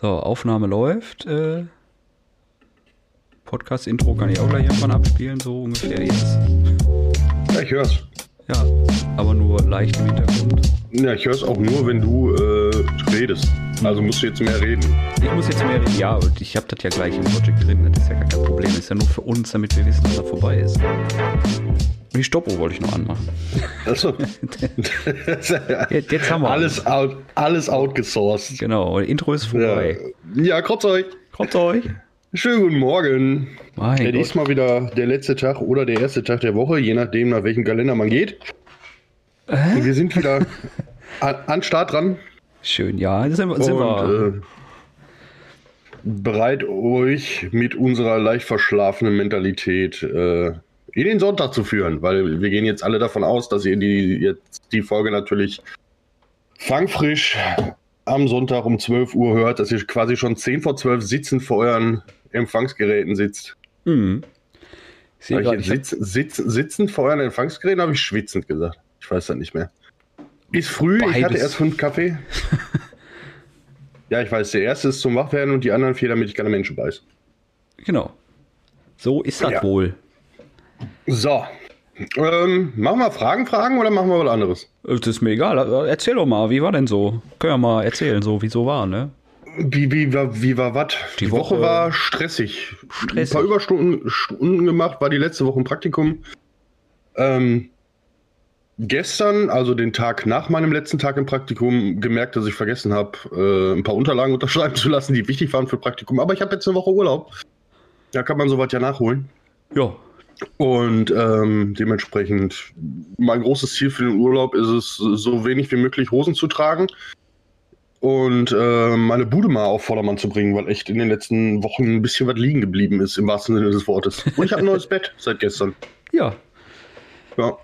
So, Aufnahme läuft. Äh, Podcast-Intro kann ich auch gleich irgendwann abspielen, so ungefähr jetzt. Ja, ich hör's. Ja, aber nur leicht im Hintergrund. Ja, ich hör's auch nur, wenn du äh, redest. Also musst du jetzt mehr reden. Ich muss jetzt mehr reden. Ja, und ich habe das ja gleich im Logic drin. Das ist ja gar kein Problem. Das ist ja nur für uns, damit wir wissen, dass er vorbei ist. Die Stoppuhr wollte ich noch anmachen. Also, Jetzt, jetzt haben wir alles, out, alles outgesourced. Genau, Intro ist Ja, vorbei. ja krotz euch. Kommt euch. Schönen guten Morgen. Mein Ja, diesmal wieder der letzte Tag oder der erste Tag der Woche, je nachdem, nach welchem Kalender man geht. Und wir sind wieder an, an Start dran Schön, ja. Sind, wir- sind wir. und äh, bereit, euch mit unserer leicht verschlafenen Mentalität äh, in den Sonntag zu führen, weil wir gehen jetzt alle davon aus, dass ihr die, jetzt die Folge natürlich fangfrisch am Sonntag um 12 Uhr hört, dass ihr quasi schon 10 vor 12 sitzend vor euren Empfangsgeräten sitzt. Mhm. Ich ich hab, sitz, sitz, sitzend vor euren Empfangsgeräten habe ich schwitzend gesagt. Ich weiß das nicht mehr. Ist früh, ich hatte Beides. erst fünf Kaffee. ja, ich weiß, der erste ist zum Wachwerden und die anderen vier, damit ich keine Menschen beiß. genau. So ist das Ja. wohl. So. Ähm, machen wir Fragen, Fragen oder machen wir was anderes? Das ist mir egal. Erzähl doch mal, wie war denn so? Können wir mal erzählen, so wie so war, ne? Wie, wie, war- wie war was? Die Die, Woche, Woche- war stressig. Stressig. Ein paar Überstunden Stunden gemacht, war die letzte Woche im Praktikum. Ähm, gestern, also den Tag nach meinem letzten Tag im Praktikum, gemerkt, dass ich vergessen habe, äh, ein paar Unterlagen unterschreiben zu lassen, die wichtig waren für Praktikum. Aber ich habe jetzt eine Woche Urlaub. Da kann man sowas ja nachholen. Ja. Und ähm, dementsprechend, mein großes Ziel für den Urlaub ist es, so wenig wie möglich Hosen zu tragen und äh, meine Bude mal auf Vordermann zu bringen, weil echt in den letzten Wochen ein bisschen was liegen geblieben ist, im wahrsten Sinne des Wortes. Und ich habe ein neues Bett seit gestern. Ja. Ja.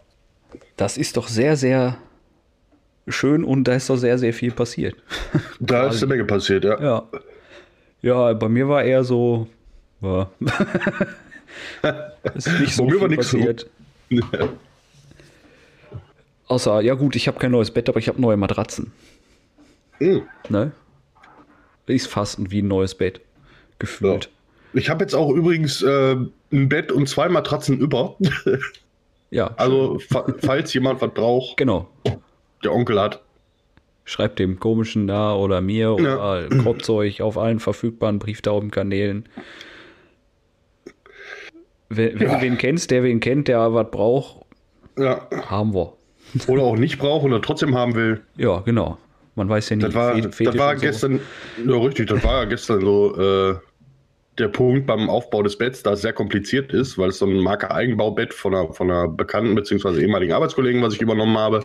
Das ist doch sehr, sehr schön und da ist doch sehr, sehr viel passiert. Da ist eine Menge passiert, ja. Ja. Ja, bei mir war eher so. Ja. ist nicht so mir viel nix so. passiert. Außer, ja gut, ich habe kein neues Bett, aber ich habe neue Matratzen. Hm. Ne? Ist fast wie ein neues Bett. Gefühlt. Ich habe jetzt auch übrigens äh, ein Bett und zwei Matratzen über. Ja, Also, fa falls jemand was braucht, genau. der Onkel hat. Schreibt dem komischen da oder mir oder Kropzeug auf allen verfügbaren Brieftaubenkanälen. Wenn, wenn Ja. du wen kennst, der wen kennt, der was braucht, Ja. haben wir. Oder auch nicht braucht oder trotzdem haben will. Ja, genau. Man weiß ja nie. Das war, Fe- das war und so. gestern, ja richtig, das war ja gestern so äh, der Punkt beim Aufbau des Betts, da es sehr kompliziert ist, weil es so ein Marke Eigenbaubett von einer, von einer bekannten bzw. ehemaligen Arbeitskollegen, was ich übernommen habe.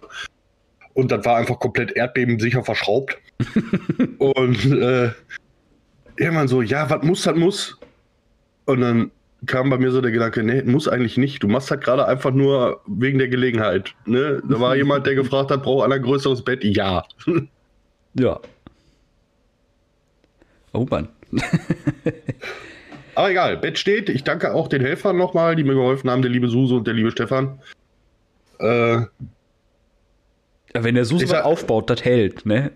Und das war einfach komplett erdbebensicher verschraubt. und äh, irgendwann so, ja, was muss, das muss. Und dann kam bei mir so der Gedanke, nee, muss eigentlich nicht. Du machst das gerade einfach nur wegen der Gelegenheit. Ne? Da war jemand, der gefragt hat, braucht einer ein größeres Bett? Ja. Ja. Oh Mann. Aber egal, Bett steht. Ich danke auch den Helfern nochmal, die mir geholfen haben, der liebe Suse und der liebe Stefan. Äh, Ja, wenn der Ich was aufbaut, das hält, ne?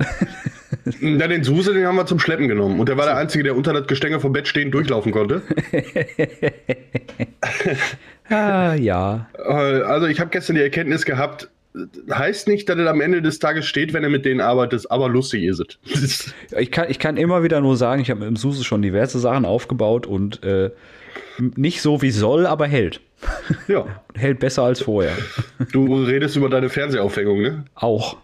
na, den Suse, den haben wir zum Schleppen genommen. Und der war der Einzige, der unter das Gestänge vom Bett stehend durchlaufen konnte. ah, ja. Äh, also ich habe gestern die Erkenntnis gehabt, heißt nicht, dass er am Ende des Tages steht, wenn er mit denen arbeitet, aber lustig ist es. Ich kann, ich kann immer wieder nur sagen, ich habe mit dem Susi schon diverse Sachen aufgebaut und äh, nicht so wie soll, aber hält. ja, Hält besser als vorher. du redest über deine Fernsehaufhängung, ne? Auch.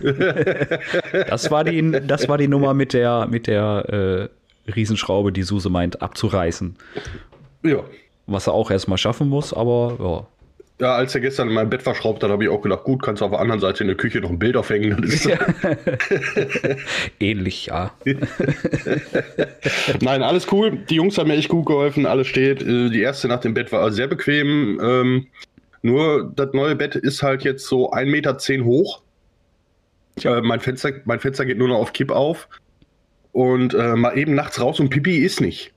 das, war die, das war die Nummer mit der, mit der äh, Riesenschraube, die Suse meint, abzureißen. Ja. Was er auch erstmal schaffen muss, aber Ja, als er gestern in mein Bett verschraubt hat, habe ich auch gedacht, gut, kannst du auf der anderen Seite in der Küche noch ein Bild aufhängen. Ja. Ähnlich, ja. Nein, alles cool. Die Jungs haben mir echt gut geholfen. Alles steht. Äh, Die erste Nacht im Bett war sehr bequem. Ähm, nur das neue Bett ist halt jetzt so 1,10 Meter hoch. Äh, mein, Fenster, mein Fenster geht nur noch auf Kipp auf. Und äh, mal eben nachts raus und Pipi ist nicht.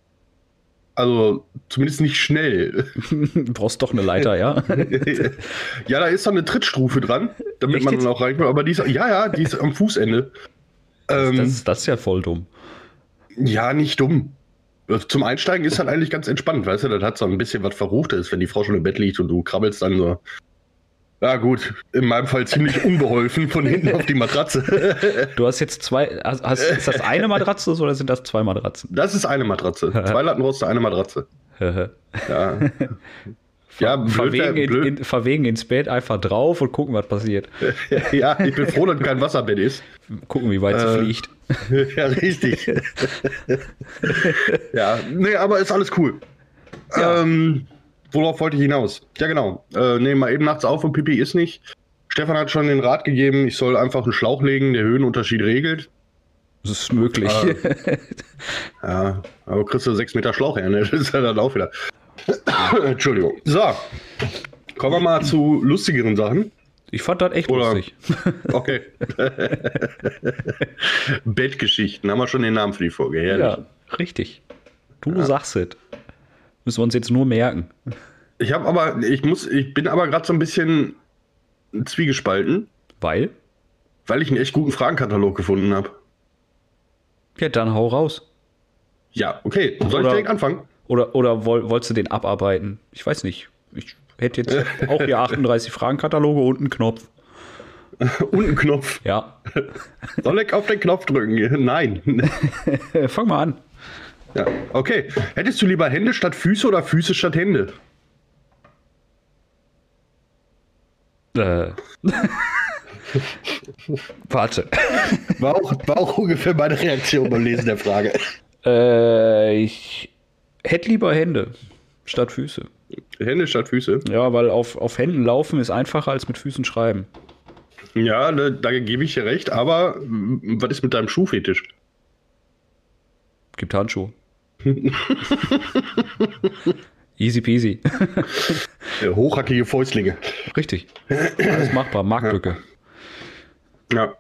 Also zumindest nicht schnell. Du brauchst doch eine Leiter, ja. ja, da ist so eine Trittstufe dran, damit Echt man jetzt? dann auch reinkommt. Aber die ist, ja, ja, die ist am Fußende. Ähm, Das, das ist ja voll dumm. Ja, nicht dumm. Zum Einsteigen ist halt eigentlich ganz entspannt, weißt du, das hat so ein bisschen was Verruchtes, wenn die Frau schon im Bett liegt und du krabbelst dann so. Ja, gut, in meinem Fall ziemlich unbeholfen von hinten auf die Matratze. Du hast jetzt zwei, hast, hast, ist das eine Matratze oder sind das zwei Matratzen? Das ist eine Matratze. Zwei Lattenroste, eine Matratze. ja. Ja, blöd, verwegen, blöd. In, in, verwegen ins Bett einfach drauf und gucken, was passiert. ja, ich bin froh, dass kein Wasserbett ist. Gucken, wie weit äh, sie fliegt. ja, richtig. ja, nee, aber ist alles cool. Ja. Ähm, worauf wollte ich hinaus? Ja, genau. Äh, nee, mal eben nachts auf und Pipi ist nicht. Stefan hat schon den Rat gegeben, ich soll einfach einen Schlauch legen, der Höhenunterschied regelt. Das ist möglich. Äh, ja, aber kriegst du sechs Meter Schlauch her, ne? Das ist ja dann auch wieder. Entschuldigung. So, kommen wir mal zu lustigeren Sachen. Ich fand das echt Oder, lustig. Okay. Bettgeschichten, haben wir schon den Namen für die Folge. Herrlich. Ja, richtig. Du ja. sagst es. Müssen wir uns jetzt nur merken. Ich habe aber, ich muss, ich bin aber gerade so ein bisschen zwiegespalten. Weil? Weil ich einen echt guten Fragenkatalog gefunden habe. Ja, dann hau raus. Ja, okay. Soll Oder, ich direkt anfangen? Oder, oder woll, wolltest du den abarbeiten? Ich weiß nicht. Ich hätte jetzt auch hier 38 Fragenkataloge und einen Knopf. und einen Knopf? Ja. Soll ich auf den Knopf drücken? Nein. Fang mal an. Ja, okay. Hättest du lieber Hände statt Füße oder Füße statt Hände? Äh. Warte. War auch, war auch ungefähr meine Reaktion beim Lesen der Frage. Äh, ich hätte lieber Hände statt Füße. Hände statt Füße? Ja, weil auf, auf Händen laufen ist einfacher als mit Füßen schreiben. Ja, ne, da gebe ich dir recht, aber was ist mit deinem Schuhfetisch? Gibt Handschuhe. Easy peasy. hochhackige Fäustlinge. Richtig. Alles machbar. Marktlücke. Ja. ja.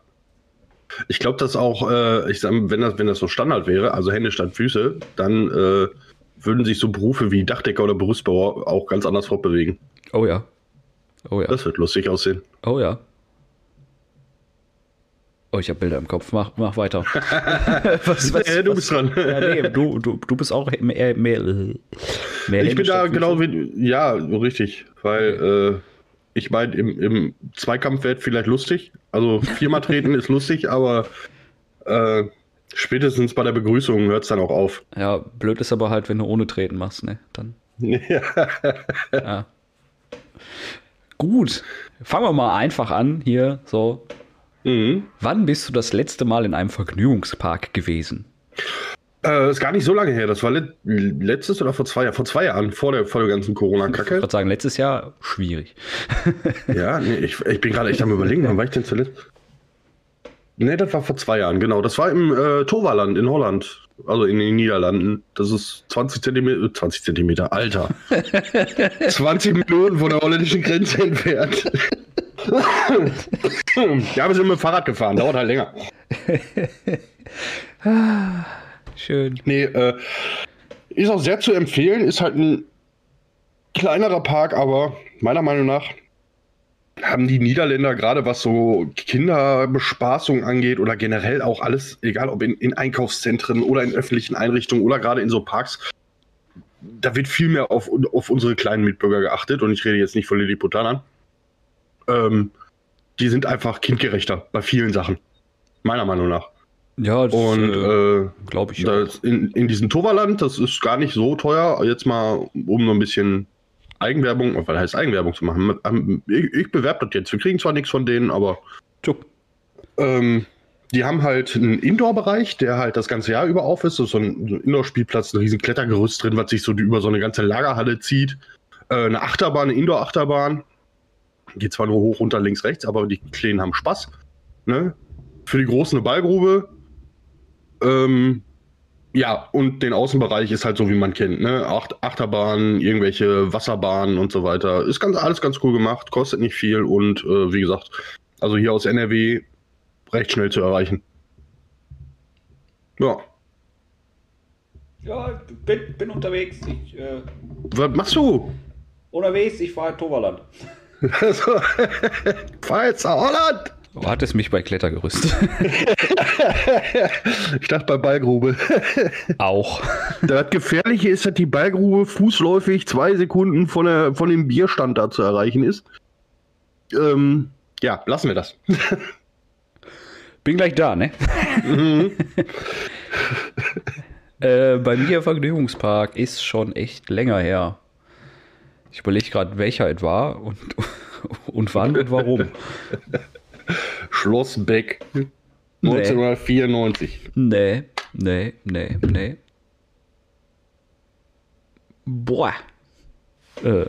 Ich glaube, dass auch, äh, ich sag, wenn das, wenn das so Standard wäre, also Hände statt Füße, dann äh, würden sich so Berufe wie Dachdecker oder Berufsbauer auch ganz anders fortbewegen. Oh ja. Oh ja. Das wird lustig aussehen. Oh ja. Oh, ich habe Bilder im Kopf. Mach, mach weiter. was, was, ja, du was, bist dran. Ja, nee, du, du, du bist auch mehr. mehr, mehr ich bin da genau wie. Ja, richtig. Weil, äh, ich meine, im, im Zweikampf wäre vielleicht lustig. Also, viermal treten ist lustig, aber äh, spätestens bei der Begrüßung hört es dann auch auf. Ja, blöd ist aber halt, wenn du ohne Treten machst, ne? Dann. Ja. ja. Gut. Fangen wir mal einfach an hier. So, Mhm. Wann bist du das letzte Mal in einem Vergnügungspark gewesen? Äh, ist gar nicht so lange her. Das war le letztes oder vor zwei Jahren? Vor zwei Jahren, vor der, vor der ganzen Corona-Kacke. Ich würde sagen, letztes Jahr schwierig. ja, nee, ich, ich bin gerade echt am überlegen, wann war ich denn zuletzt? Nee, das war vor zwei Jahren, genau. Das war im äh, Toverland in Holland, also in den Niederlanden. Das ist 20 Zentimeter, 20 Zentimeter, Alter. 20 Minuten von der holländischen Grenze entfernt ja, wir sind mit dem Fahrrad gefahren, dauert halt länger. Schön. Nee, äh, ist auch sehr zu empfehlen, ist halt ein kleinerer Park, aber meiner Meinung nach haben die Niederländer gerade was so Kinderbespaßung angeht oder generell auch alles, egal ob in, in Einkaufszentren oder in öffentlichen Einrichtungen oder gerade in so Parks, da wird viel mehr auf, auf unsere kleinen Mitbürger geachtet und ich rede jetzt nicht von Lilliputanern ähm, die sind einfach kindgerechter bei vielen Sachen. Meiner Meinung nach. Ja, das und äh, glaube ich. In, in diesem Toverland, das ist gar nicht so teuer. Jetzt mal, um noch ein bisschen Eigenwerbung, was heißt Eigenwerbung zu machen. Ähm, ich, ich bewerbe das jetzt. Wir kriegen zwar nichts von denen, aber. Ähm, die haben halt einen Indoor-Bereich, der halt das ganze Jahr über auf ist. Das ist so ein Indoor-Spielplatz, ein riesen Klettergerüst drin, was sich so über so eine ganze Lagerhalle zieht. Äh, eine Achterbahn, eine Indoor-Achterbahn. Geht zwar nur hoch, runter, links, rechts, aber die Kleinen haben Spaß. Ne? Für die Großen eine Ballgrube. Ähm, ja, und den Außenbereich ist halt so, wie man kennt. Ne? Acht, Achterbahnen, irgendwelche Wasserbahnen und so weiter. Ist ganz, alles ganz cool gemacht, kostet nicht viel und äh, wie gesagt, also hier aus NRW recht schnell zu erreichen. Ja. Ja, bin, bin unterwegs. Ich, äh, Was machst du? Unterwegs, ich fahre Toverland. Also, fahr jetzt nach Holland. Wartest mich bei Klettergerüst. ich dachte bei Ballgrube. Auch. Das Gefährliche ist, dass die Ballgrube fußläufig zwei Sekunden von, der, von dem Bierstand da zu erreichen ist. Ähm, ja, lassen wir das. Bin gleich da, ne? Mhm. äh, bei mir Vergnügungspark ist schon echt länger her. Ich überlege gerade, welcher es war und, und wann und warum. Schloss Beck. 1994. Nee, nee, nee, nee. Boah. Äh.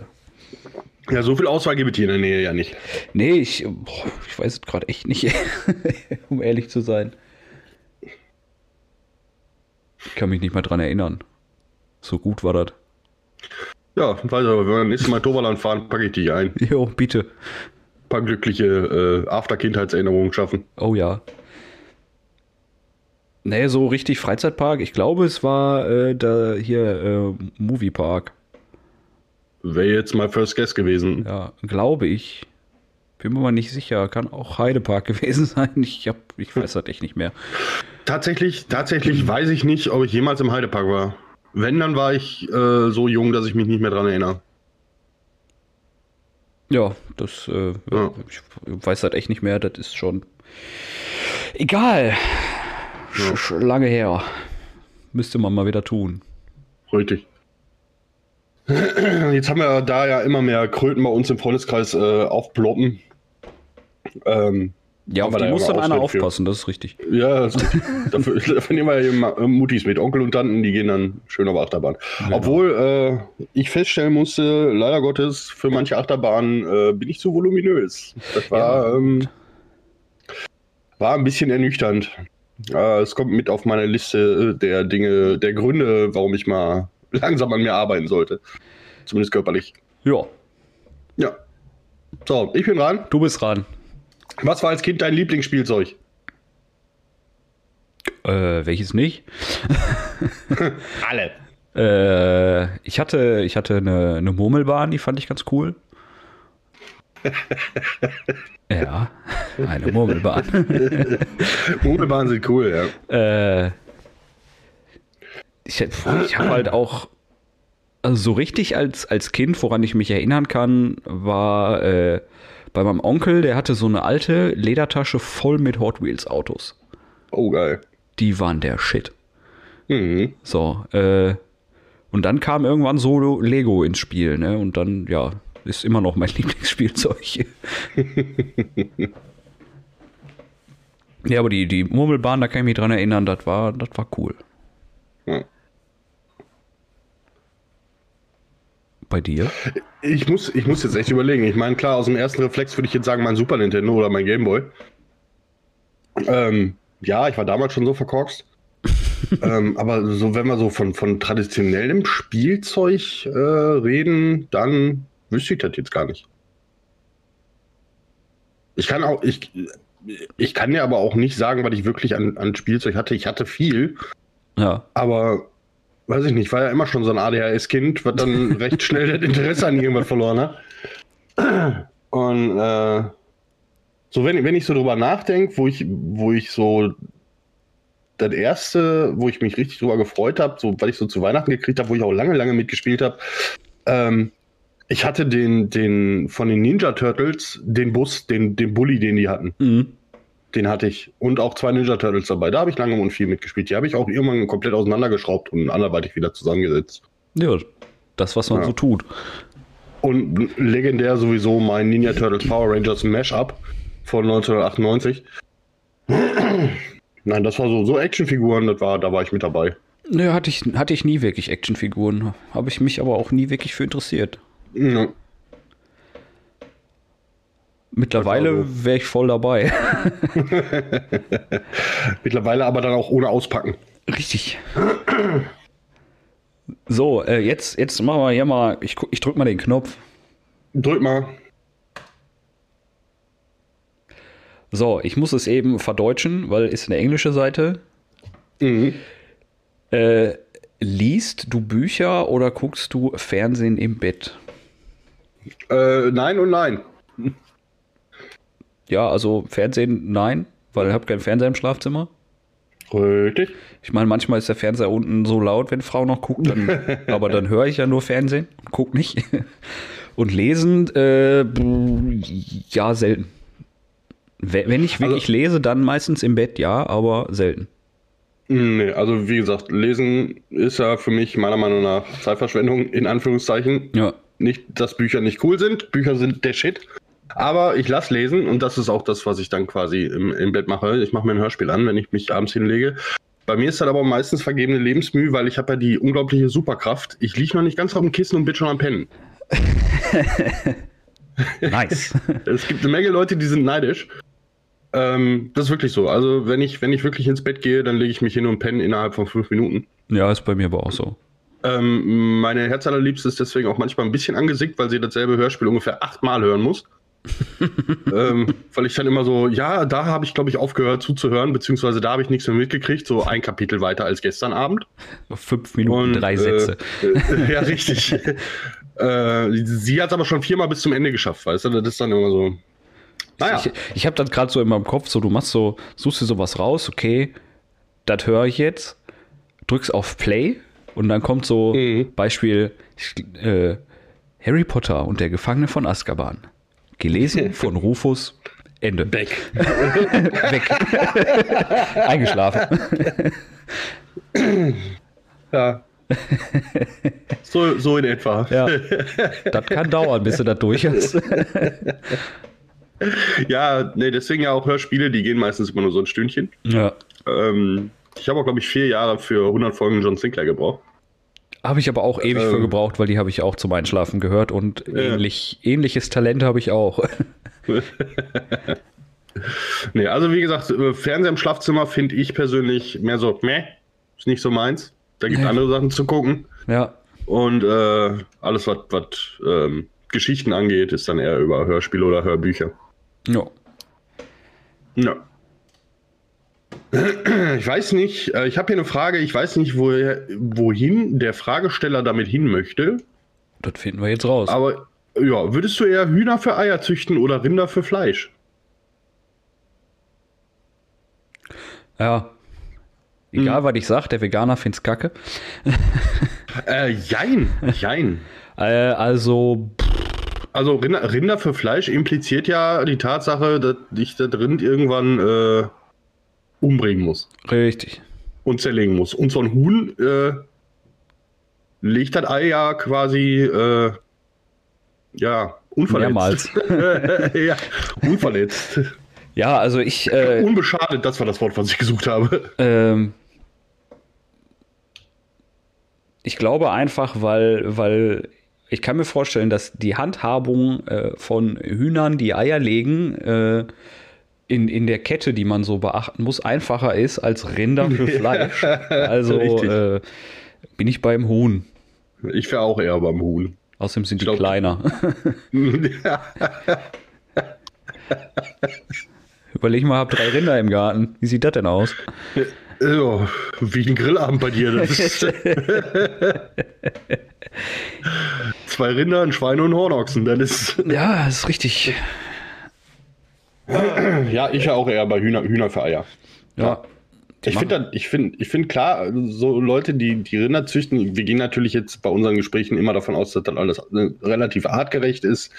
Ja, so viel Auswahl gibt es hier in der Nähe ja nicht. Nee, ich, boah, ich weiß es gerade echt nicht, um ehrlich zu sein. Ich kann mich nicht mal dran erinnern. So gut war das. Ja, weiß aber, wenn wir nächstes Mal Toverland fahren, packe ich dich ein. Jo, bitte paar glückliche äh, After-Kindheitserinnerungen schaffen. Oh ja. Nee, so richtig Freizeitpark. Ich glaube, es war äh, da hier äh, Moviepark. Wäre jetzt mal First Guest gewesen. Ja, glaube ich. Bin mir mal nicht sicher. Kann auch Heidepark gewesen sein. Ich, hab, ich weiß das echt nicht mehr. Tatsächlich, tatsächlich weiß ich nicht, ob ich jemals im Heidepark war. Wenn, dann war ich äh, so jung, dass ich mich nicht mehr dran erinnere. Ja, das, äh, ja. ich weiß halt echt nicht mehr, das ist schon egal. Ja. Lange her. Müsste man mal wieder tun. Richtig. Jetzt haben wir da ja immer mehr Kröten bei uns im Freundeskreis äh, aufploppen. Ähm, ja, auf die muss dann einer aufpassen, das ist richtig. Ja, ist richtig. dafür, dafür, nehmen wir ja äh, Mutis mit. Onkel und Tanten, die gehen dann schön auf Achterbahn. Genau. Obwohl äh, ich feststellen musste, leider Gottes, für manche Achterbahnen äh, bin ich zu voluminös. Das war, ja. ähm, war ein bisschen ernüchternd. Äh, es kommt mit auf meine Liste der Dinge, der Gründe, warum ich mal langsam an mir arbeiten sollte. Zumindest körperlich. Ja. Ja. So, ich bin dran. Du bist dran. Was war als Kind dein Lieblingsspielzeug? Äh, welches nicht? Alle. Äh, ich hatte, ich hatte eine, eine Murmelbahn, die fand ich ganz cool. ja, eine Murmelbahn. Murmelbahnen sind cool, ja. Äh, ich, ich habe halt auch also so richtig als, als Kind, woran ich mich erinnern kann, war äh, bei meinem Onkel, der hatte so eine alte Ledertasche voll mit Hot Wheels Autos. Oh, geil. Die waren der Shit. Mhm. So, äh, und dann kam irgendwann so Lego ins Spiel, ne? Und dann, ja, ist immer noch mein Lieblingsspielzeug. ja, aber die, die Murmelbahn, da kann ich mich dran erinnern, das war, das war cool. Ja. Bei dir? Ich muss, ich muss jetzt echt überlegen. Ich meine, klar, aus dem ersten Reflex würde ich jetzt sagen, mein Super Nintendo oder mein Game Boy. Ähm, ja, ich war damals schon so verkorkst. ähm, aber so, wenn wir so von, von traditionellem Spielzeug äh, reden, dann wüsste ich das jetzt gar nicht. Ich kann auch, ich, ich kann ja aber auch nicht sagen, was ich wirklich an, an Spielzeug hatte. Ich hatte viel. Ja. Aber weiß ich nicht, war ja immer schon so ein ADHS-Kind, was dann recht schnell das Interesse an irgendwas verloren hat. Und äh, so, wenn, wenn ich so drüber nachdenke, wo ich, wo ich so das erste, wo ich mich richtig drüber gefreut habe, so weil ich so zu Weihnachten gekriegt habe, wo ich auch lange, lange mitgespielt habe, ähm, ich hatte den, den von den Ninja Turtles, den Bus, den, den Bully, den die hatten. Mhm. Den hatte ich. Und auch zwei Ninja Turtles dabei. Da habe ich lange und viel mitgespielt. Die habe ich auch irgendwann komplett auseinandergeschraubt und anderweitig wieder zusammengesetzt. Ja, das, was man ja. so tut. Und legendär sowieso mein Ninja Turtles Power Rangers Mashup von 1998. Nein, das war so, so Actionfiguren, das war, da war ich mit dabei. Nö, hatte ich, hatte ich nie wirklich Actionfiguren. Habe ich mich aber auch nie wirklich für interessiert. Ja. Mittlerweile wäre ich voll dabei. Mittlerweile aber dann auch ohne auspacken. Richtig. So, äh, jetzt, jetzt machen wir hier mal, ich, ich drück mal den Knopf. Drück mal. So, ich muss es eben verdeutschen, weil es eine englische Seite. Mhm. Äh, liest du Bücher oder guckst du Fernsehen im Bett? Äh, nein und nein. Ja, also Fernsehen, nein, weil ich habe keinen Fernseher im Schlafzimmer. Richtig. Ich meine, manchmal ist der Fernseher unten so laut, wenn Frau noch guckt, dann, aber dann höre ich ja nur Fernsehen, guck nicht. Und lesen, äh, ja, selten. Wenn ich wirklich also, lese, dann meistens im Bett, ja, aber selten. Nee, also wie gesagt, lesen ist ja für mich meiner Meinung nach Zeitverschwendung, in Anführungszeichen. Ja. Nicht, dass Bücher nicht cool sind, Bücher sind der Shit. Aber ich lasse lesen und das ist auch das, was ich dann quasi im, im Bett mache. Ich mache mir ein Hörspiel an, wenn ich mich abends hinlege. Bei mir ist das aber meistens vergebene Lebensmühe, weil ich habe ja die unglaubliche Superkraft. Ich liege noch nicht ganz auf dem Kissen und bin schon am Pennen. nice. es gibt eine Menge Leute, die sind neidisch. Ähm, das ist wirklich so. Also, wenn ich, wenn ich wirklich ins Bett gehe, dann lege ich mich hin und penne innerhalb von fünf Minuten. Ja, ist bei mir aber auch so. Ähm, meine Herzallerliebste ist deswegen auch manchmal ein bisschen angesickt, weil sie dasselbe Hörspiel ungefähr achtmal hören muss. ähm, weil ich dann immer so, ja, da habe ich, glaube ich, aufgehört zuzuhören, beziehungsweise da habe ich nichts mehr mitgekriegt, so ein Kapitel weiter als gestern Abend. Fünf Minuten, und, drei Sätze. Äh, ja, richtig. äh, sie hat es aber schon viermal bis zum Ende geschafft, weißt du? Das ist dann immer so, naja. Ich, ich habe dann gerade so in meinem Kopf, so du machst so, suchst dir sowas raus, okay, das höre ich jetzt, drückst auf Play und dann kommt so mhm. Beispiel äh, Harry Potter und der Gefangene von Azkaban. Gelesen von Rufus. Ende. Weg. Weg. Eingeschlafen. ja. So, so in etwa. Ja. Das kann dauern, bis du das durch hast ja, nee, deswegen ja auch Hörspiele, die gehen meistens immer nur so ein Stündchen. Ja. Ähm, ich habe auch, glaube ich, vier Jahre für 100 Folgen John Sinclair gebraucht. Habe ich aber auch ewig ähm, für gebraucht, weil die habe ich auch zum Einschlafen gehört und ja. ähnlich, ähnliches Talent habe ich auch. nee, also wie gesagt, äh, Fernseher im Schlafzimmer finde ich persönlich mehr so, meh, ist nicht so meins. Da gibt es andere Sachen zu gucken. Ja. Und äh, alles, was ähm, Geschichten angeht, ist dann eher über Hörspiele oder Hörbücher. Ja. Ja. Ich weiß nicht, äh, ich habe hier eine Frage, ich weiß nicht, woher, wohin der Fragesteller damit hin möchte. Das finden wir jetzt raus. Aber ja, würdest du eher Hühner für Eier züchten oder Rinder für Fleisch? Ja. Egal, hm. was ich sage, der Veganer find's kacke. äh, jein, jein. äh, also, pff, also Rinder, Rinder, für Fleisch impliziert ja die Tatsache, dass dich da drin irgendwann äh, umbringen muss. Richtig. Und zerlegen muss. Und so ein Huhn äh, legt das Ei ja quasi äh, ja, unverletzt. Mehrmals. ja, unverletzt. Ja, also ich. Äh, Unbeschadet, das war das Wort, was ich gesucht habe. Ähm, ich glaube einfach, weil, weil ich kann mir vorstellen, dass die Handhabung äh, von Hühnern, die Eier legen, äh, in, in der Kette, die man so beachten muss, einfacher ist als Rinder für Fleisch. Also äh, bin ich beim Huhn. Ich wäre auch eher beim Huhn. Außerdem sind ich die kleiner. Überleg mal, hab drei Rinder im Garten. Wie sieht das denn aus? Ja, wie ein Grillabend bei dir. Zwei Rinder, ein Schwein und ein Hornochsen, dann ist. Ja, ist richtig. Ja, ich ja auch eher bei Hühner, Hühner für Eier. Ja. ja. Ich finde, ich finde, ich finde klar, so Leute, die die Rinder züchten, wir gehen natürlich jetzt bei unseren Gesprächen immer davon aus, dass das alles äh, relativ artgerecht ist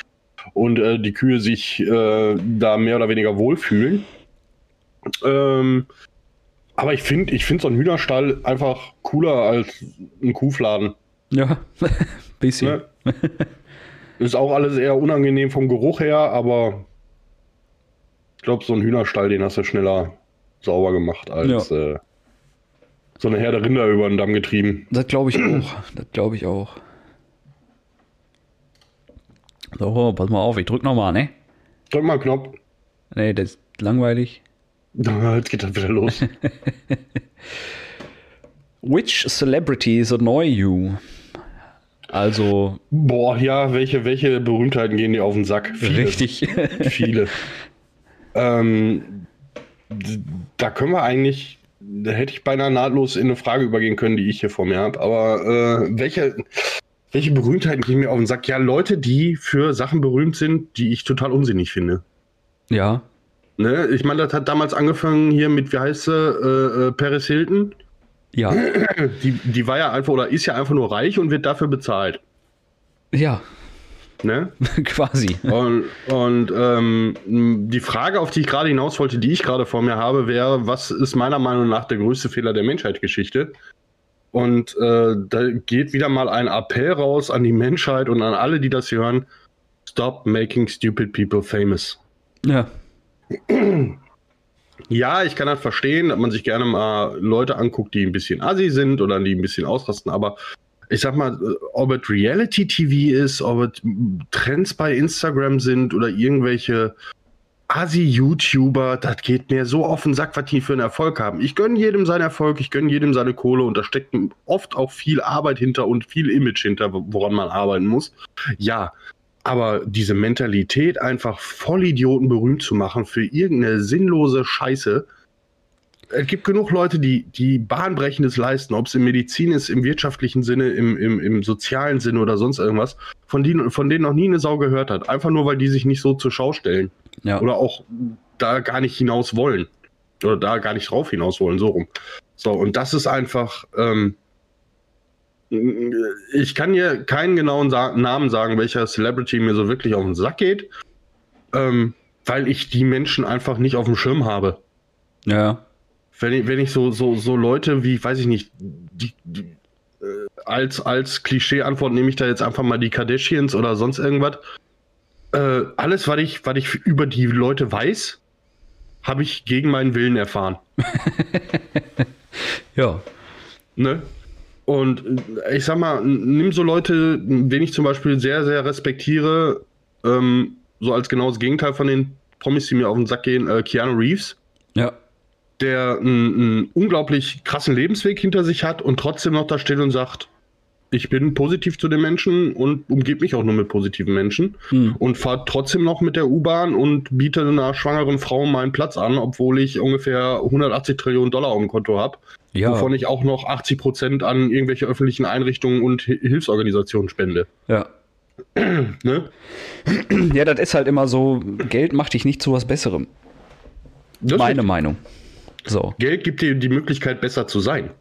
und äh, die Kühe sich äh, da mehr oder weniger wohlfühlen. Ähm, aber ich finde, ich finde so ein Hühnerstall einfach cooler als ein Kuhfladen. Ja, bisschen. Ne? Ist auch alles eher unangenehm vom Geruch her, aber ich glaube, so ein Hühnerstall, den hast du schneller sauber gemacht als ja. äh, so eine Herde Rinder über den Damm getrieben. Das glaube ich auch. Das glaube ich auch. So, pass mal auf, ich drück nochmal, ne? Drück mal einen Knopf. Nee, das ist langweilig. Jetzt geht das wieder los. Which celebrities annoy you? Also. Boah, ja, welche, welche Berühmtheiten gehen dir auf den Sack? Viele, richtig. Viele. ähm, da können wir eigentlich, da hätte ich beinahe nahtlos in eine Frage übergehen können, die ich hier vor mir habe. Aber äh, welche, welche Berühmtheiten gehen mir auf den Sack? Ja, Leute, die für Sachen berühmt sind, die ich total unsinnig finde. Ja, Ne? Ich meine, das hat damals angefangen hier mit, wie heißt sie, äh, äh, Paris Hilton. Ja. Die, die war ja einfach oder ist ja einfach nur reich und wird dafür bezahlt. Ja, Ne? quasi. Und, und ähm, die Frage, auf die ich gerade hinaus wollte, die ich gerade vor mir habe, wäre, was ist meiner Meinung nach der größte Fehler der Menschheitsgeschichte? Und äh, da geht wieder mal ein Appell raus an die Menschheit und an alle, die das hören. Stop making stupid people famous. Ja. Ja, ich kann das verstehen, dass man sich gerne mal Leute anguckt, die ein bisschen assi sind oder die ein bisschen ausrasten, aber ich sag mal, ob es Reality TV ist, ob es Trends bei Instagram sind oder irgendwelche Assi-YouTuber, das geht mir so auf den Sack, was die für einen Erfolg haben. Ich gönne jedem seinen Erfolg, ich gönne jedem seine Kohle und da steckt oft auch viel Arbeit hinter und viel Image hinter, woran man arbeiten muss. Ja, aber diese Mentalität, einfach Vollidioten berühmt zu machen für irgendeine sinnlose Scheiße, es gibt genug Leute, die, die Bahnbrechendes leisten, ob es im Medizin ist, im wirtschaftlichen Sinne, im, im, im sozialen Sinne oder sonst irgendwas, von denen, von denen noch nie eine Sau gehört hat. Einfach nur, weil die sich nicht so zur Schau stellen. Ja. Oder auch da gar nicht hinaus wollen. Oder da gar nicht drauf hinaus wollen, so rum. So, und das ist einfach, ähm, ich kann dir keinen genauen Sa Namen sagen, welcher Celebrity mir so wirklich auf den Sack geht, ähm, weil ich die Menschen einfach nicht auf dem Schirm habe. Ja. Wenn ich, wenn ich so, so, so Leute wie, weiß ich nicht, die, die, äh, als, als Klischee-Antwort nehme ich da jetzt einfach mal die Kardashians oder sonst irgendwas. Äh, alles, was ich, was ich über die Leute weiß, habe ich gegen meinen Willen erfahren. Ja. Ne? Und äh, ich sag mal, nimm so Leute, den ich zum Beispiel sehr, sehr respektiere, ähm, so als genaues Gegenteil von den Promis, die mir auf den Sack gehen, äh, Keanu Reeves, Ja. Der einen, einen unglaublich krassen Lebensweg hinter sich hat und trotzdem noch da steht und sagt, ich bin positiv zu den Menschen und umgebe mich auch nur mit positiven Menschen Hm. und fahre trotzdem noch mit der U-Bahn und biete einer schwangeren Frau meinen Platz an, obwohl ich ungefähr 180 Trillionen Dollar auf dem Konto habe, Ja. wovon ich auch noch 80 Prozent an irgendwelche öffentlichen Einrichtungen und Hi- Hilfsorganisationen spende. Ja. Ne? Ja, das ist halt immer so, Geld macht dich nicht zu was Besserem. Das Meine Meinung. So. Geld gibt dir die Möglichkeit, besser zu sein.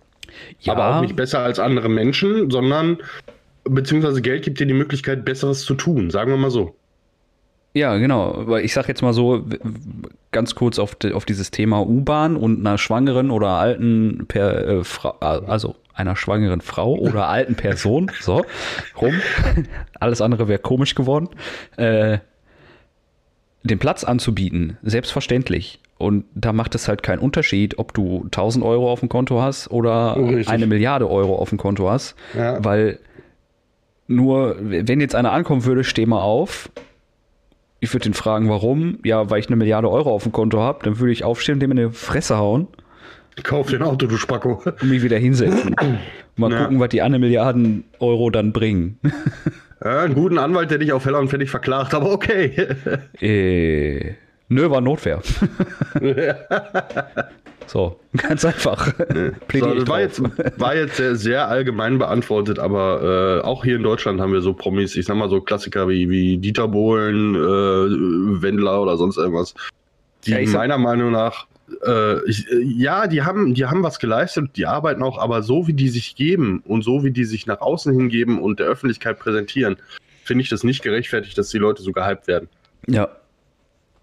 Ja, aber auch nicht besser als andere Menschen, sondern beziehungsweise Geld gibt dir die Möglichkeit, Besseres zu tun, sagen wir mal so. Ja, genau. Aber ich sag jetzt mal so, ganz kurz auf, auf dieses Thema U-Bahn und einer schwangeren oder alten per, äh, Frau, also einer schwangeren Frau oder alten Person, so, rum. Alles andere wäre komisch geworden. Äh, den Platz anzubieten, selbstverständlich. Und da macht es halt keinen Unterschied, ob du 1000 Euro auf dem Konto hast oder Richtig. eine Milliarde Euro auf dem Konto hast. Ja. Weil nur, wenn jetzt einer ankommen würde, steh mal auf. Ich würde ihn fragen, warum? Ja, weil ich eine Milliarde Euro auf dem Konto habe. Dann würde ich aufstehen und dem in die Fresse hauen Kauf dir ein Auto, du Spacko. und mich wieder hinsetzen. Mal Ja. gucken, was die eine Milliarden Euro dann bringen. Ja, einen guten Anwalt, der dich auf Heller und Fertig verklagt, aber okay. äh, nö, war Notwehr. so, ganz einfach. Plädiere So, das war jetzt, war jetzt sehr, sehr allgemein beantwortet, aber äh, auch hier in Deutschland haben wir so Promis, ich sag mal so Klassiker wie, wie Dieter Bohlen, äh, Wendler oder sonst irgendwas, die Ja, meiner Meinung nach, äh, ich, äh, ja, die haben, die haben was geleistet, die arbeiten auch, aber so wie die sich geben und so wie die sich nach außen hingeben und der Öffentlichkeit präsentieren, finde ich das nicht gerechtfertigt, dass die Leute so gehypt werden. Ja,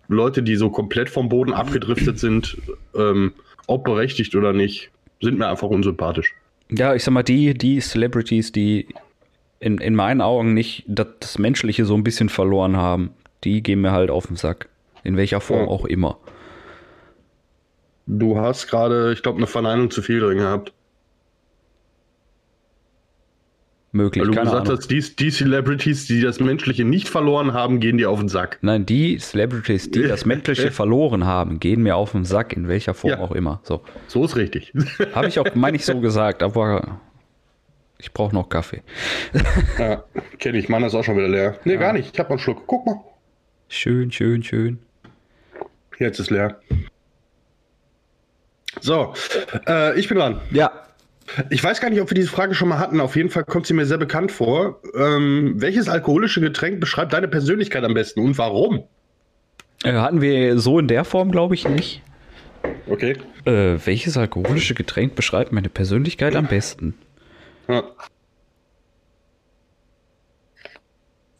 Leute, die so komplett vom Boden abgedriftet sind, ähm, ob berechtigt oder nicht, sind mir einfach unsympathisch. Ja, ich sag mal, die, die Celebrities, die in, in meinen Augen nicht das, das Menschliche so ein bisschen verloren haben, die gehen mir halt auf den Sack. In welcher Form Ja. auch immer. Du hast gerade, ich glaube, eine Verneinung zu viel drin gehabt. Möglich, Weil du keine gesagt Ahnung. hast, die, die Celebrities, die das Menschliche nicht verloren haben, gehen dir auf den Sack. Nein, die Celebrities, die das Menschliche verloren haben, gehen mir auf den Sack, in welcher Form Ja. auch immer. So. So ist richtig. Habe ich auch, meine ich so gesagt, aber ich brauche noch Kaffee. ja, kenne ich. Meiner ist auch schon wieder leer. Nee, gar nicht. Ich habe noch einen Schluck. Guck mal. Schön, schön, schön. Jetzt ist leer. So, äh, ich bin dran. Ja. Ich weiß gar nicht, ob wir diese Frage schon mal hatten. Auf jeden Fall kommt sie mir sehr bekannt vor. Ähm, welches alkoholische Getränk beschreibt deine Persönlichkeit am besten und warum? Äh, hatten wir so in der Form, glaube ich, nicht. Okay. Äh, welches alkoholische Getränk beschreibt meine Persönlichkeit am besten? Ja.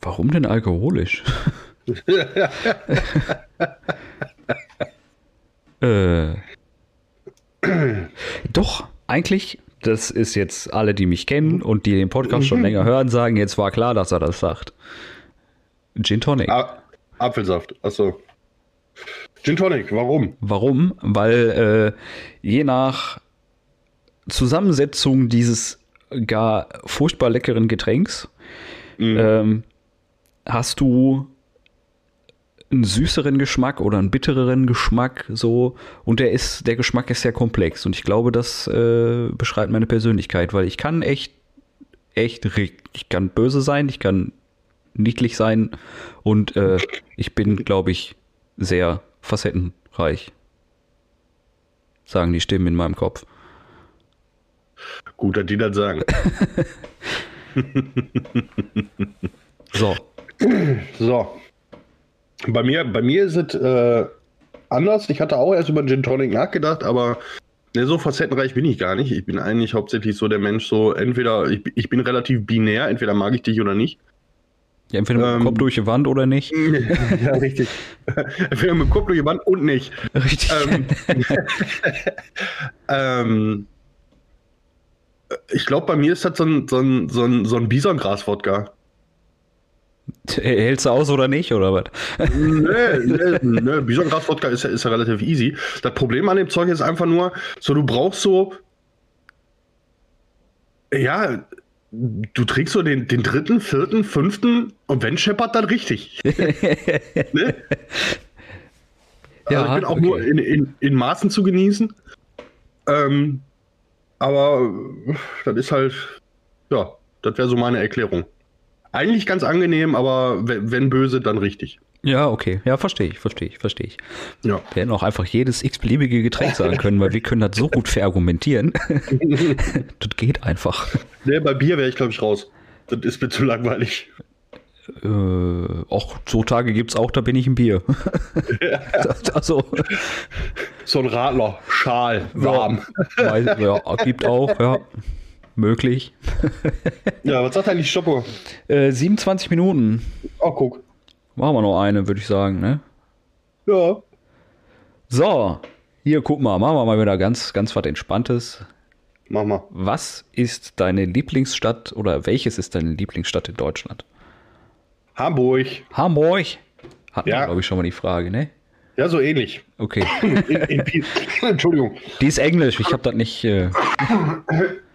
Warum denn alkoholisch? äh, doch, eigentlich, das ist jetzt alle, die mich kennen und die den Podcast schon länger hören, sagen, jetzt war klar, dass er das sagt. Gin Tonic. A Apfelsaft. Achso. Gin Tonic, warum? Warum? Weil äh, je nach Zusammensetzung dieses gar furchtbar leckeren Getränks Mhm. ähm, hast du einen süßeren Geschmack oder einen bittereren Geschmack so und der ist der Geschmack ist sehr komplex und ich glaube das äh, beschreibt meine Persönlichkeit weil ich kann echt echt ich kann böse sein ich kann niedlich sein und äh, ich bin glaube ich sehr facettenreich sagen die Stimmen in meinem Kopf Gut, dass die das sagen. so So. Bei mir, bei mir ist es äh, anders. Ich hatte auch erst über Gin Tonic nachgedacht, aber ne, so facettenreich bin ich gar nicht. Ich bin eigentlich hauptsächlich so der Mensch, so entweder, ich, ich bin relativ binär, entweder mag ich dich oder nicht. ja, entweder mit dem Ähm. Kopf durch die Wand oder nicht ja, richtig. entweder mit dem Kopf durch die Wand und nicht. richtig Ähm, ähm, ich glaube, bei mir ist das so ein, so ein, so ein, so ein Bisongras-Wodka. hältst du aus oder nicht oder was Nö, nö, nö. Bisongras-Wodka ist ja, ist ja relativ easy. Das Problem an dem Zeug ist einfach nur, so du brauchst so, ja, du trägst so den, den dritten, vierten, fünften und wenn scheppert, dann richtig. ne? Ja, also ich bin auch okay. nur in, in, in Maßen zu genießen. Ähm, aber das ist halt, ja, das wäre so meine Erklärung. Eigentlich ganz angenehm, aber wenn, wenn böse, dann richtig. Ja, okay. Ja, verstehe ich, verstehe ich, verstehe ich. Ja. Wir hätten auch einfach jedes x-beliebige Getränk sagen können, weil wir können das so gut verargumentieren. das geht einfach. Nee, bei Bier wäre ich, glaube ich, raus. Das ist mir zu langweilig. Äh, auch so Tage gibt es auch, da bin ich ein Bier. also, So ein Radler, Schal, warm. weil, ja, gibt auch, ja. Möglich. Ja, was sagt eigentlich Stoppo? Äh, 27 Minuten. Oh, guck. Machen wir noch eine, würde ich sagen, ne? Ja. So, hier guck mal, machen wir mal wieder ganz, ganz was Entspanntes. Mach mal. Was ist deine Lieblingsstadt oder welches ist deine Lieblingsstadt in Deutschland? Hamburg. Hamburg. Hatten Ja. wir, glaube ich, schon mal die Frage, ne? Ja, so ähnlich. Okay. In, in, Entschuldigung. Die ist Englisch, ich habe das nicht. Äh,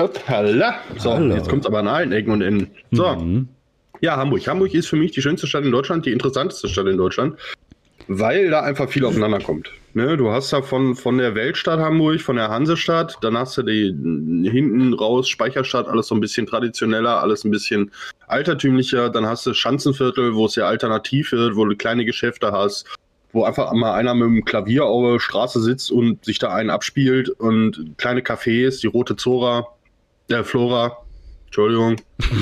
Hoppala. So, Hallo. jetzt kommt es aber an allen Ecken und Enden. So. mhm. Ja, Hamburg. Hamburg ist für mich die schönste Stadt in Deutschland, die interessanteste Stadt in Deutschland, weil da einfach viel aufeinander kommt. Ne, du hast da von, von der Weltstadt Hamburg, von der Hansestadt, dann hast du die hinten raus Speicherstadt, alles so ein bisschen traditioneller, alles ein bisschen altertümlicher. Dann hast du Schanzenviertel, wo es ja alternativ wird, wo du kleine Geschäfte hast, wo einfach mal einer mit dem Klavier auf der Straße sitzt und sich da einen abspielt und kleine Cafés, die Rote Zora, der Flora, Entschuldigung.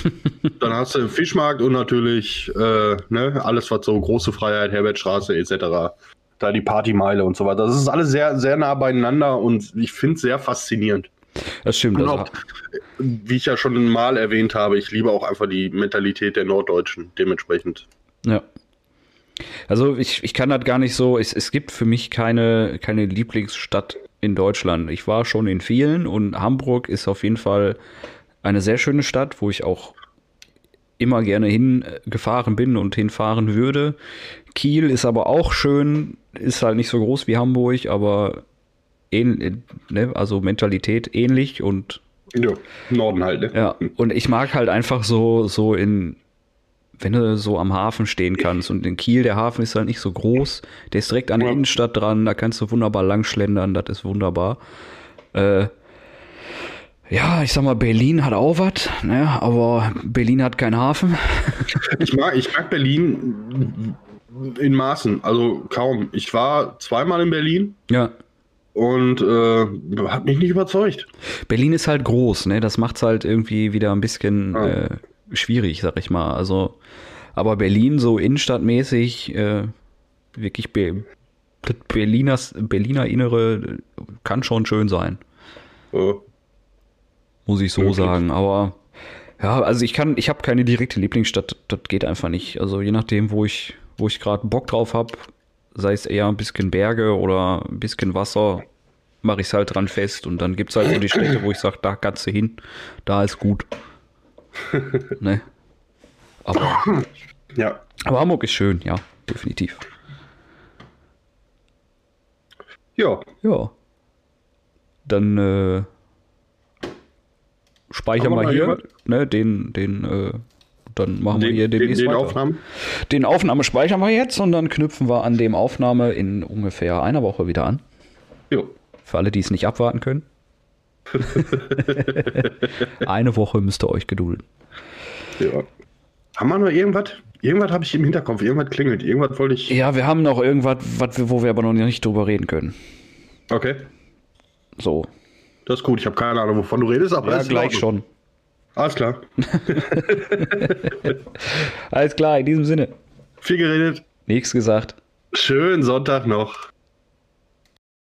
Dann hast du den Fischmarkt und natürlich äh, ne, alles, was so große Freiheit, Herbertstraße etc. Da die Partymeile und so weiter. Das ist alles sehr, sehr nah beieinander und ich finde es sehr faszinierend. Das stimmt. Und auch, wie ich ja schon mal erwähnt habe, ich liebe auch einfach die Mentalität der Norddeutschen dementsprechend. ja. Also ich, ich kann das gar nicht so. Es, es gibt für mich keine, keine Lieblingsstadt in Deutschland. Ich war schon in vielen und Hamburg ist auf jeden Fall eine sehr schöne Stadt, wo ich auch immer gerne hingefahren bin und hinfahren würde. Kiel ist aber auch schön, ist halt nicht so groß wie Hamburg, aber ähn, ne, also Mentalität ähnlich und Ja, Norden halt, ne? ja, und ich mag halt einfach so, so in, wenn du so am Hafen stehen kannst und in Kiel, der Hafen ist halt nicht so groß, der ist direkt an der. Innenstadt dran, da kannst du wunderbar langschlendern, das ist wunderbar. Äh, ja, ich sag mal, Berlin hat auch was, ne, aber Berlin hat keinen Hafen. Ich mag, ich mag Berlin in Maßen, also kaum. Ich war zweimal in Berlin Ja, und äh, hat mich nicht überzeugt. Berlin ist halt groß, ne, das macht's halt irgendwie wieder ein bisschen Ja. äh, schwierig, sag ich mal. Also, aber Berlin so innenstadtmäßig, äh, wirklich Be Berliners, Berliner Innere kann schon schön sein. Oh. Muss ich so Okay. sagen. Aber ja, also ich kann, ich habe keine direkte Lieblingsstadt, das geht einfach nicht. Also je nachdem, wo ich, wo ich gerade Bock drauf habe, sei es eher ein bisschen Berge oder ein bisschen Wasser, mache ich es halt dran fest. Und dann gibt es halt so die Städte, wo ich sage, da kannst du hin, da ist gut. ne? Aber, Ja. aber Hamburg ist schön, ja, definitiv. Ja. Ja. Dann äh, speichern wir wir hier jemand? ne, den, den, äh, dann machen wir Den, hier den, demnächst den weiter. Aufnahmen. Den Aufnahme speichern wir jetzt und dann knüpfen wir an dem Aufnahme in ungefähr einer Woche wieder an. Jo. Für alle, die es nicht abwarten können. Eine Woche müsst ihr euch gedulden. Ja. Haben wir noch irgendwas? Irgendwas habe ich im Hinterkopf. Irgendwas klingelt. Irgendwas wollte ich. Ja, wir haben noch irgendwas, was wir, wo wir aber noch nicht drüber reden können. Okay. So. Das ist gut. Ich habe keine Ahnung, wovon du redest, aber Ja, gleich schon. Alles klar. Alles klar, in diesem Sinne. Viel geredet. Nichts gesagt. Schönen Sonntag noch.